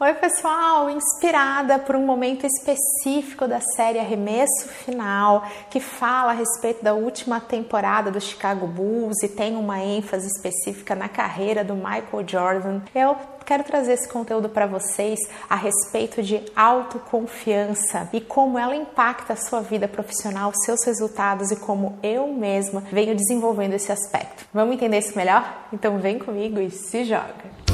Oi, pessoal! Inspirada por um momento específico da série Arremesso Final, que fala a respeito da última temporada do Chicago Bulls e tem uma ênfase específica na carreira do Michael Jordan, eu quero trazer esse conteúdo para vocês a respeito de autoconfiança e como ela impacta a sua vida profissional, seus resultados e como eu mesma venho desenvolvendo esse aspecto. Vamos entender isso melhor? Então vem comigo e se joga!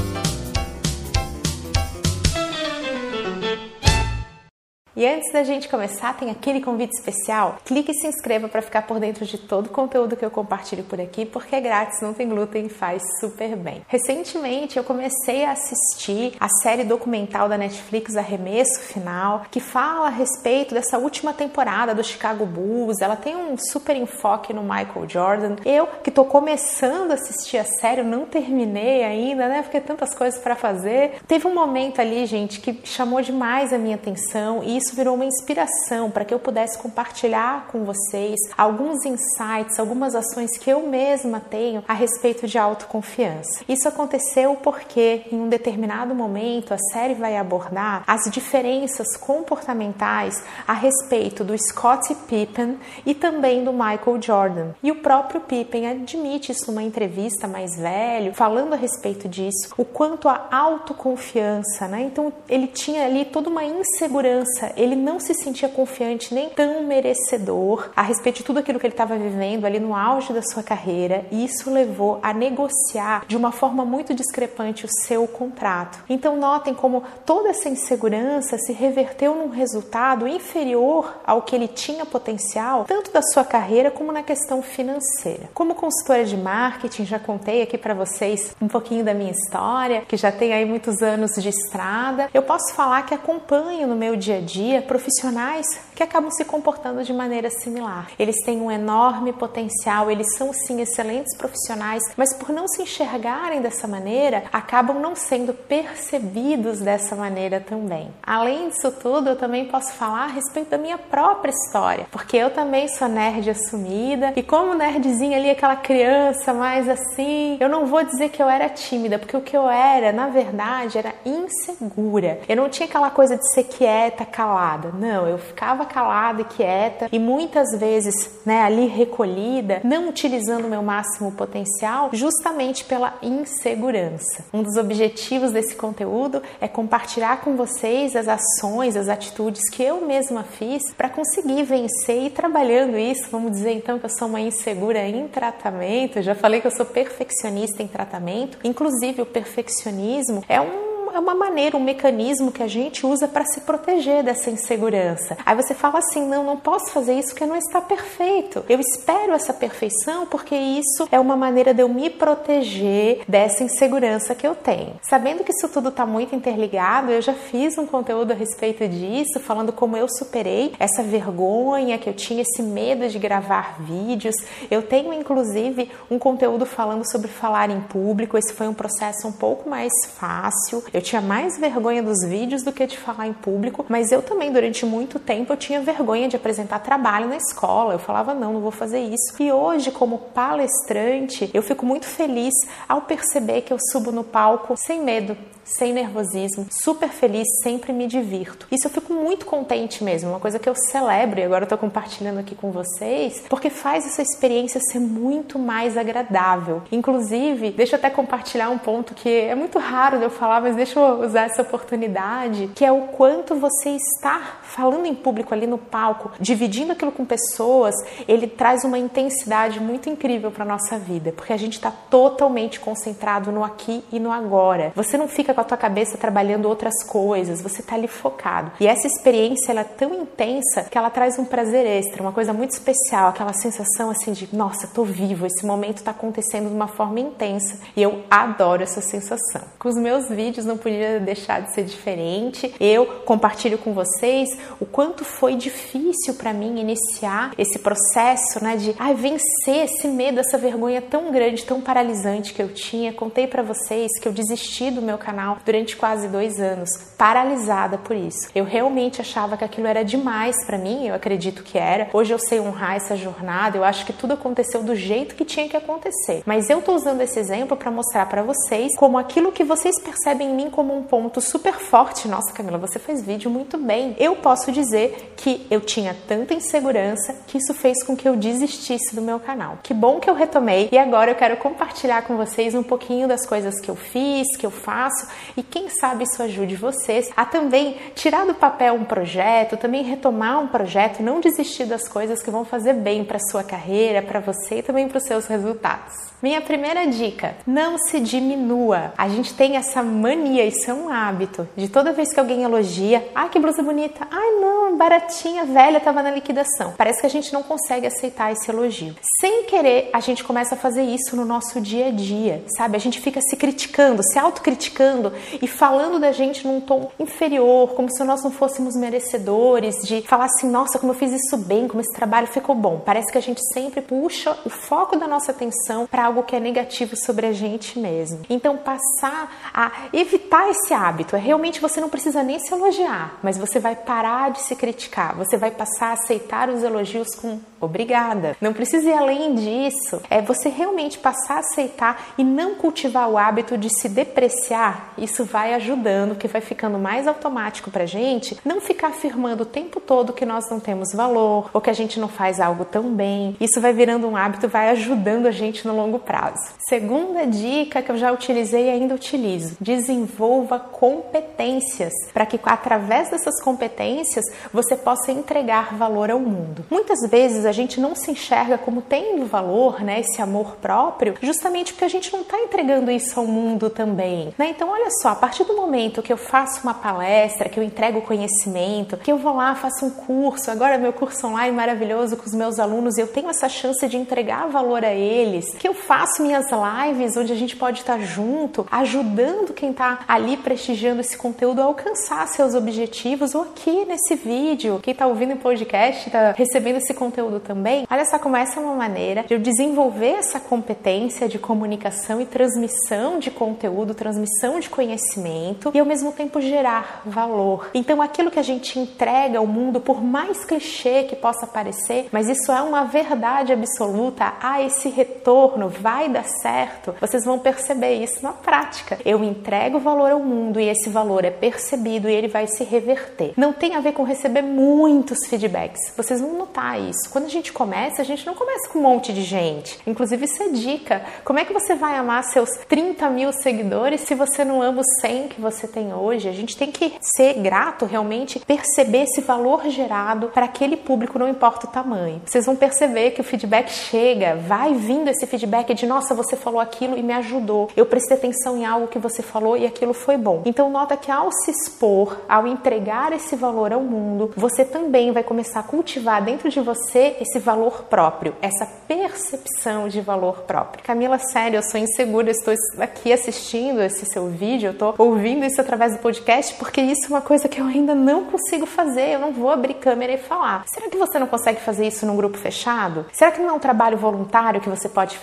E antes da gente começar, tem aquele convite especial. Clique e se inscreva para ficar por dentro de todo o conteúdo que eu compartilho por aqui, porque é grátis, não tem glúten faz super bem. Recentemente eu comecei a assistir a série documental da Netflix Arremesso Final, que fala a respeito dessa última temporada do Chicago Bulls. Ela tem um super enfoque no Michael Jordan. Eu, que tô começando a assistir a série, não terminei ainda, né? Porque tantas coisas para fazer. Teve um momento ali, gente, que chamou demais a minha atenção e isso virou uma inspiração para que eu pudesse compartilhar com vocês alguns insights, algumas ações que eu mesma tenho a respeito de autoconfiança. Isso aconteceu porque em um determinado momento a série vai abordar as diferenças comportamentais a respeito do Scott Pippen e também do Michael Jordan. E o próprio Pippen admite isso numa entrevista mais velho, falando a respeito disso, o quanto a autoconfiança, né? Então ele tinha ali toda uma insegurança ele não se sentia confiante nem tão merecedor a respeito de tudo aquilo que ele estava vivendo ali no auge da sua carreira, e isso levou a negociar de uma forma muito discrepante o seu contrato. Então notem como toda essa insegurança se reverteu num resultado inferior ao que ele tinha potencial, tanto da sua carreira como na questão financeira. Como consultora de marketing, já contei aqui para vocês um pouquinho da minha história, que já tem aí muitos anos de estrada. Eu posso falar que acompanho no meu dia a dia dia profissionais que acabam se comportando de maneira similar. Eles têm um enorme potencial, eles são sim excelentes profissionais, mas por não se enxergarem dessa maneira, acabam não sendo percebidos dessa maneira também. Além disso tudo, eu também posso falar a respeito da minha própria história, porque eu também sou nerd assumida e como nerdzinha ali aquela criança mais assim, eu não vou dizer que eu era tímida, porque o que eu era, na verdade, era insegura. Eu não tinha aquela coisa de ser quieta, calada calada. Não, eu ficava calada e quieta e muitas vezes, né, ali recolhida, não utilizando o meu máximo potencial, justamente pela insegurança. Um dos objetivos desse conteúdo é compartilhar com vocês as ações, as atitudes que eu mesma fiz para conseguir vencer e trabalhando isso, vamos dizer então que eu sou uma insegura em tratamento. Eu já falei que eu sou perfeccionista em tratamento. Inclusive o perfeccionismo é um é uma maneira, um mecanismo que a gente usa para se proteger dessa insegurança. Aí você fala assim: não, não posso fazer isso porque não está perfeito. Eu espero essa perfeição porque isso é uma maneira de eu me proteger dessa insegurança que eu tenho. Sabendo que isso tudo está muito interligado, eu já fiz um conteúdo a respeito disso, falando como eu superei essa vergonha que eu tinha, esse medo de gravar vídeos. Eu tenho inclusive um conteúdo falando sobre falar em público. Esse foi um processo um pouco mais fácil. Eu tinha mais vergonha dos vídeos do que de falar em público, mas eu também, durante muito tempo, eu tinha vergonha de apresentar trabalho na escola. Eu falava, não, não vou fazer isso. E hoje, como palestrante, eu fico muito feliz ao perceber que eu subo no palco sem medo, sem nervosismo, super feliz, sempre me divirto. Isso eu fico muito contente mesmo, uma coisa que eu celebro e agora eu tô compartilhando aqui com vocês, porque faz essa experiência ser muito mais agradável. Inclusive, deixa eu até compartilhar um ponto que é muito raro de eu falar, mas deixa eu usar essa oportunidade, que é o quanto você está falando em público ali no palco, dividindo aquilo com pessoas, ele traz uma intensidade muito incrível para nossa vida, porque a gente está totalmente concentrado no aqui e no agora. Você não fica com a tua cabeça trabalhando outras coisas, você está ali focado. E essa experiência ela é tão intensa que ela traz um prazer extra, uma coisa muito especial, aquela sensação assim de, nossa, tô vivo, esse momento está acontecendo de uma forma intensa. E eu adoro essa sensação. Com os meus vídeos não podia deixar de ser diferente. Eu compartilho com vocês o quanto foi difícil para mim iniciar esse processo, né, de ai, vencer esse medo, essa vergonha tão grande, tão paralisante que eu tinha. Contei para vocês que eu desisti do meu canal durante quase dois anos, paralisada por isso. Eu realmente achava que aquilo era demais para mim, eu acredito que era. Hoje eu sei honrar essa jornada, eu acho que tudo aconteceu do jeito que tinha que acontecer. Mas eu tô usando esse exemplo para mostrar para vocês como aquilo que vocês percebem em mim mim como um ponto super forte. Nossa, Camila, você faz vídeo muito bem. Eu posso dizer que eu tinha tanta insegurança que isso fez com que eu desistisse do meu canal. Que bom que eu retomei e agora eu quero compartilhar com vocês um pouquinho das coisas que eu fiz, que eu faço e quem sabe isso ajude vocês a também tirar do papel um projeto, também retomar um projeto, não desistir das coisas que vão fazer bem para sua carreira, para você e também para os seus resultados. Minha primeira dica: não se diminua. A gente tem essa mania, isso é um hábito, de toda vez que alguém elogia, ai que blusa bonita, ai não, baratinha, velha, tava na liquidação. Parece que a gente não consegue aceitar esse elogio. Sem querer, a gente começa a fazer isso no nosso dia a dia, sabe? A gente fica se criticando, se autocriticando e falando da gente num tom inferior, como se nós não fôssemos merecedores, de falar assim, nossa, como eu fiz isso bem, como esse trabalho ficou bom. Parece que a gente sempre puxa o foco da nossa atenção para algo que é negativo sobre a gente mesmo. Então, passar a evitar esse hábito é realmente você não precisa nem se elogiar, mas você vai parar de se criticar, você vai passar a aceitar os elogios com obrigada. Não precisa ir além disso. É você realmente passar a aceitar e não cultivar o hábito de se depreciar. Isso vai ajudando, que vai ficando mais automático pra gente não ficar afirmando o tempo todo que nós não temos valor ou que a gente não faz algo tão bem. Isso vai virando um hábito, vai ajudando a gente no longo prazo. Segunda dica que eu já utilizei e ainda utilizo: desenvolva competências para que através dessas competências você possa entregar valor ao mundo. Muitas vezes a gente não se enxerga como tendo valor, né, esse amor próprio, justamente porque a gente não está entregando isso ao mundo também. Né? Então, olha só, a partir do momento que eu faço uma palestra, que eu entrego conhecimento, que eu vou lá, faço um curso, agora meu curso online maravilhoso com os meus alunos, eu tenho essa chance de entregar valor a eles, que eu faço minhas lives onde a gente pode estar junto, ajudando quem está ali prestigiando esse conteúdo a alcançar seus objetivos, ou aqui nesse vídeo, quem está ouvindo o podcast, está recebendo esse conteúdo também. Olha só como essa é uma maneira de eu desenvolver essa competência de comunicação e transmissão de conteúdo, transmissão de conhecimento e ao mesmo tempo gerar valor. Então, aquilo que a gente entrega ao mundo, por mais clichê que possa parecer, mas isso é uma verdade absoluta, há esse retorno, vai dar certo. Vocês vão perceber isso na prática. Eu entrego valor ao mundo e esse valor é percebido e ele vai se reverter. Não tem a ver com receber muitos feedbacks. Vocês vão notar isso. Quando a gente começa, a gente não começa com um monte de gente. Inclusive, isso é dica. Como é que você vai amar seus 30 mil seguidores se você não ama os 100 que você tem hoje? A gente tem que ser grato realmente, perceber esse valor gerado para aquele público, não importa o tamanho. Vocês vão perceber que o feedback chega, vai vindo esse feedback de nossa, você falou aquilo e me ajudou. Eu prestei atenção em algo que você falou e aquilo foi bom. Então nota que ao se expor, ao entregar esse valor ao mundo, você também vai começar a cultivar dentro de você esse valor próprio, essa percepção de valor próprio. Camila, sério, eu sou insegura, estou aqui assistindo esse seu vídeo, eu estou ouvindo isso através do podcast porque isso é uma coisa que eu ainda não consigo fazer, eu não vou abrir câmera e falar. Será que você não consegue fazer isso num grupo fechado? Será que não é um trabalho voluntário que você pode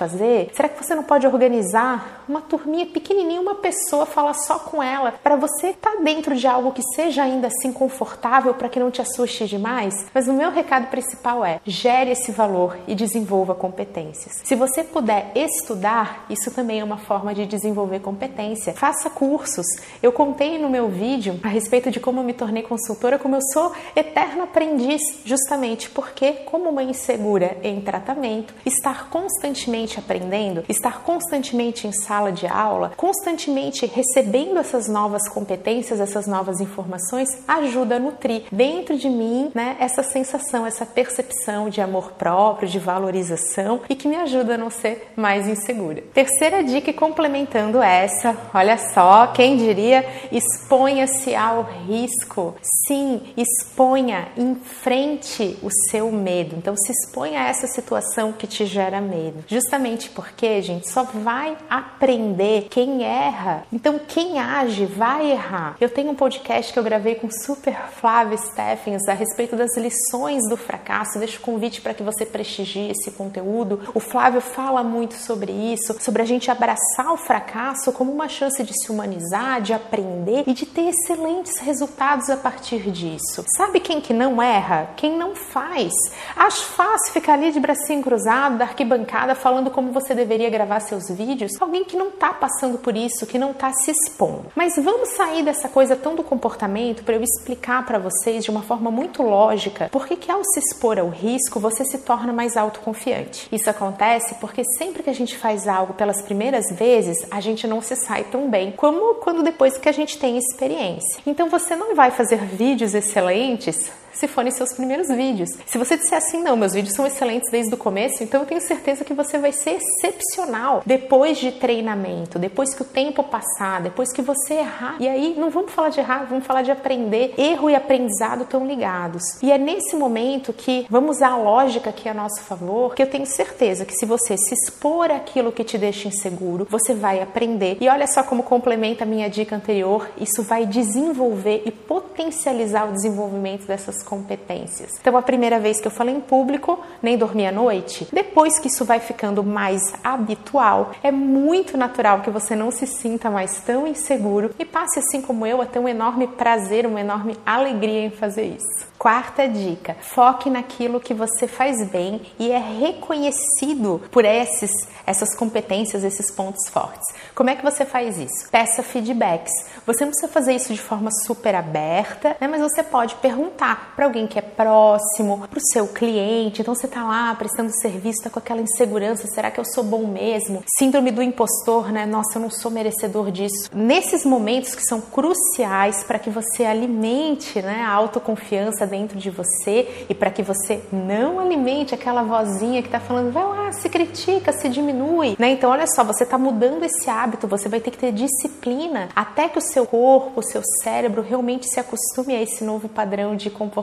Será que você não pode organizar uma turminha pequenininha, uma pessoa, falar só com ela, para você estar tá dentro de algo que seja ainda assim confortável para que não te assuste demais? Mas o meu recado principal é: gere esse valor e desenvolva competências. Se você puder estudar, isso também é uma forma de desenvolver competência. Faça cursos. Eu contei no meu vídeo a respeito de como eu me tornei consultora, como eu sou eterno aprendiz, justamente porque, como uma insegura em tratamento, estar constantemente aprendendo, estar constantemente em sala de aula, constantemente recebendo essas novas competências, essas novas informações, ajuda a nutrir dentro de mim né, essa sensação, essa percepção de amor próprio, de valorização e que me ajuda a não ser mais insegura. Terceira dica, complementando essa, olha só, quem diria, exponha-se ao risco. Sim, exponha, enfrente o seu medo. Então, se exponha a essa situação que te gera medo. Justamente porque, gente, só vai aprender quem erra. Então, quem age vai errar. Eu tenho um podcast que eu gravei com Super Flávio Steffens a respeito das lições do fracasso. Deixo o convite para que você prestigie esse conteúdo. O Flávio fala muito sobre isso, sobre a gente abraçar o fracasso como uma chance de se humanizar, de aprender e de ter excelentes resultados a partir disso. Sabe quem que não erra? Quem não faz. Acho fácil ficar ali de bracinho cruzado, da arquibancada, falando como você deveria gravar seus vídeos. Alguém que não está passando por isso, que não está se expondo. Mas vamos sair dessa coisa tão do comportamento para eu explicar para vocês de uma forma muito lógica por que ao se expor ao risco você se torna mais autoconfiante. Isso acontece porque sempre que a gente faz algo pelas primeiras vezes, a gente não se sai tão bem como quando depois que a gente tem experiência. Então você não vai fazer vídeos excelentes se forem seus primeiros vídeos. Se você disser assim, não, meus vídeos são excelentes desde o começo, então eu tenho certeza que você vai ser excepcional depois de treinamento, depois que o tempo passar, depois que você errar. E aí, não vamos falar de errar, vamos falar de aprender. Erro e aprendizado estão ligados. E é nesse momento que vamos usar a lógica aqui a nosso favor, que eu tenho certeza que se você se expor àquilo que te deixa inseguro, você vai aprender. E olha só como complementa a minha dica anterior, isso vai desenvolver e potencializar o desenvolvimento dessas competências. Então, a primeira vez que eu falei em público, nem dormi à noite. Depois que isso vai ficando mais habitual, é muito natural que você não se sinta mais tão inseguro e passe, assim como eu, a ter um enorme prazer, uma enorme alegria em fazer isso. Quarta dica: foque naquilo que você faz bem e é reconhecido por esses, essas competências, esses pontos fortes. Como é que você faz isso? Peça feedbacks. Você não precisa fazer isso de forma super aberta, né? mas você pode perguntar para alguém que é próximo, para o seu cliente. Então você está lá prestando serviço, está com aquela insegurança: será que eu sou bom mesmo? Síndrome do impostor, né? Nossa, eu não sou merecedor disso. Nesses momentos que são cruciais para que você alimente né, a autoconfiança dentro de você e para que você não alimente aquela vozinha que está falando, vai lá, se critica, se diminui, né? Então, olha só, você está mudando esse hábito, você vai ter que ter disciplina até que o seu corpo, o seu cérebro realmente se acostume a esse novo padrão de comportamento.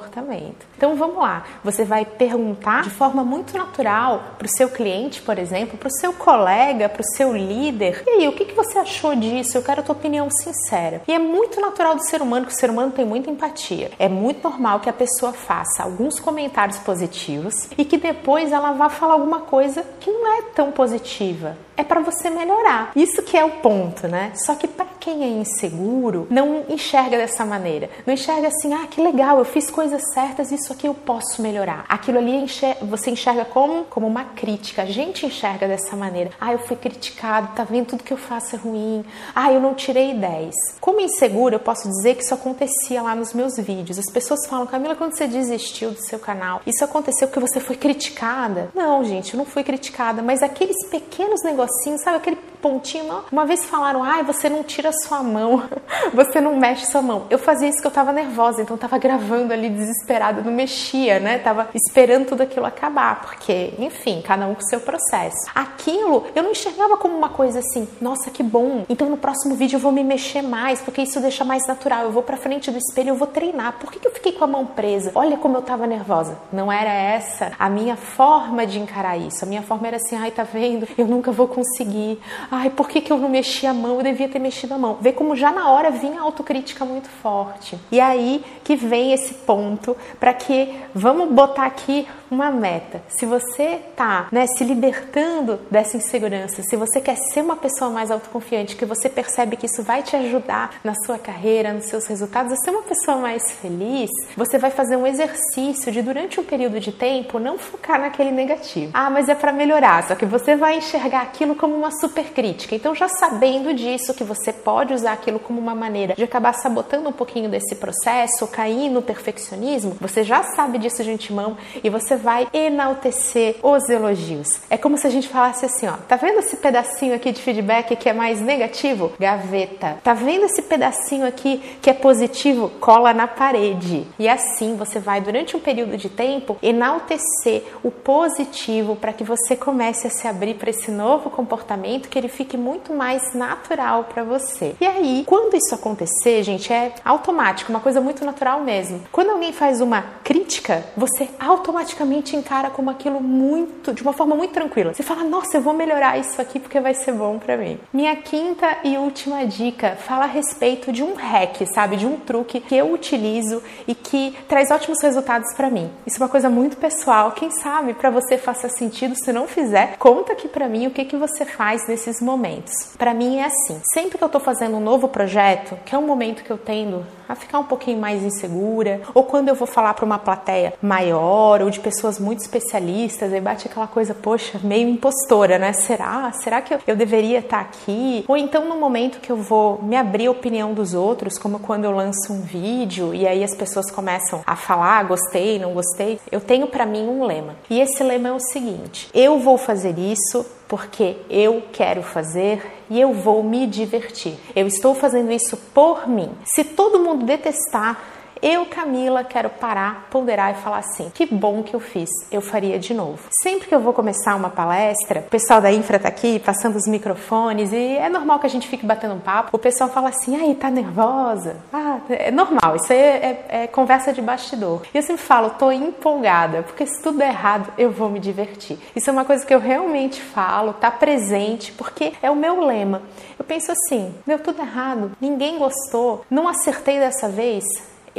Então, vamos lá, você vai perguntar de forma muito natural para o seu cliente, por exemplo, para o seu colega, para o seu líder, e aí, o que, que você achou disso? Eu quero a tua opinião sincera. E é muito natural do ser humano, que o ser humano tem muita empatia. É muito normal que a pessoa faça alguns comentários positivos e que depois ela vá falar alguma coisa que não é tão positiva. É para você melhorar. Isso que é o ponto, né? Só que para quem é inseguro, não enxerga dessa maneira. Não enxerga assim, ah, que legal, eu fiz coisas certas, isso aqui eu posso melhorar. Aquilo ali você enxerga como, como uma crítica. A gente enxerga dessa maneira. Ah, eu fui criticado, tá vendo tudo que eu faço é ruim. Ah, eu não tirei 10. Como inseguro, eu posso dizer que isso acontecia lá nos meus vídeos. As pessoas falam, Camila, quando você desistiu do seu canal, isso aconteceu porque você foi criticada? Não, gente, eu não fui criticada, mas aqueles pequenos negocinhos, sabe, aquele pontinho, uma vez falaram, ai, você não tira sua mão, você não mexe sua mão. Eu fazia isso que eu tava nervosa, então eu tava gravando ali desesperada, não mexia, né? Tava esperando tudo aquilo acabar, porque, enfim, cada um com seu processo. Aquilo eu não enxergava como uma coisa assim, nossa, que bom. Então no próximo vídeo eu vou me mexer mais, porque isso deixa mais natural. Eu vou pra frente do espelho, eu vou treinar. Por que, que eu fiquei com a mão presa? Olha como eu tava nervosa. Não era essa a minha forma de encarar isso. A minha forma era assim, ai, tá vendo? Eu nunca vou conseguir. Ai, por que, que eu não mexi a mão? Eu devia ter mexido a mão. Vê como já na hora vinha a autocrítica muito forte. E aí que vem esse ponto para que vamos botar aqui uma meta. Se você tá, né, se libertando dessa insegurança, se você quer ser uma pessoa mais autoconfiante, que você percebe que isso vai te ajudar na sua carreira, nos seus resultados, a ser uma pessoa mais feliz, você vai fazer um exercício de durante um período de tempo não focar naquele negativo. Ah, mas é para melhorar, só que você vai enxergar aquilo como uma super crítica. Então, já sabendo disso, que você pode usar aquilo como uma maneira de acabar sabotando um pouquinho desse processo, cair no perfeccionismo, você já sabe disso de antemão e você vai enaltecer os elogios. É como se a gente falasse assim, ó, tá vendo esse pedacinho aqui de feedback que é mais negativo? Gaveta. Tá vendo esse pedacinho aqui que é positivo? Cola na parede. E assim você vai durante um período de tempo enaltecer o positivo para que você comece a se abrir para esse novo comportamento que ele fique muito mais natural para você. E aí, quando isso acontecer, gente, é automático, uma coisa muito natural mesmo. Quando alguém faz uma crítica você automaticamente encara como aquilo muito, de uma forma muito tranquila. Você fala, nossa, eu vou melhorar isso aqui porque vai ser bom para mim. Minha quinta e última dica fala a respeito de um hack, sabe? De um truque que eu utilizo e que traz ótimos resultados para mim. Isso é uma coisa muito pessoal. Quem sabe para você faça sentido. Se não fizer, conta aqui para mim o que, que você faz nesses momentos. Para mim é assim. Sempre que eu tô fazendo um novo projeto, que é um momento que eu tendo a ficar um pouquinho mais insegura, ou quando eu vou falar para uma plateia maior ou de pessoas muito especialistas, aí bate aquela coisa, poxa, meio impostora, né? Será? Será que eu, eu deveria estar tá aqui? Ou então no momento que eu vou me abrir a opinião dos outros, como quando eu lanço um vídeo e aí as pessoas começam a falar, gostei, não gostei, eu tenho para mim um lema. E esse lema é o seguinte: eu vou fazer isso porque eu quero fazer e eu vou me divertir. Eu estou fazendo isso por mim. Se todo mundo detestar, eu, Camila, quero parar, ponderar e falar assim: que bom que eu fiz, eu faria de novo. Sempre que eu vou começar uma palestra, o pessoal da infra tá aqui passando os microfones e é normal que a gente fique batendo um papo. O pessoal fala assim: aí, tá nervosa? Ah, é normal, isso aí é, é, é conversa de bastidor. E eu sempre falo: tô empolgada, porque se tudo der errado, eu vou me divertir. Isso é uma coisa que eu realmente falo, tá presente, porque é o meu lema. Eu penso assim: deu tudo errado, ninguém gostou, não acertei dessa vez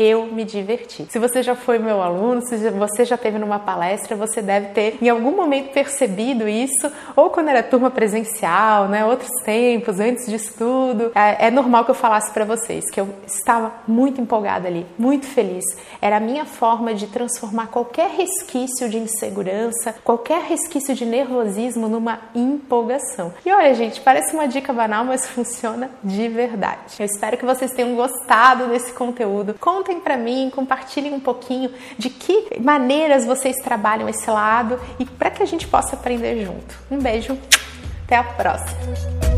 eu me diverti. Se você já foi meu aluno, se você já teve numa palestra, você deve ter em algum momento percebido isso, ou quando era turma presencial, né, outros tempos, antes de estudo. É, é normal que eu falasse para vocês que eu estava muito empolgada ali, muito feliz. Era a minha forma de transformar qualquer resquício de insegurança, qualquer resquício de nervosismo numa empolgação. E olha, gente, parece uma dica banal, mas funciona de verdade. Eu espero que vocês tenham gostado desse conteúdo. Com Contem para mim, compartilhem um pouquinho de que maneiras vocês trabalham esse lado e para que a gente possa aprender junto. Um beijo, até a próxima!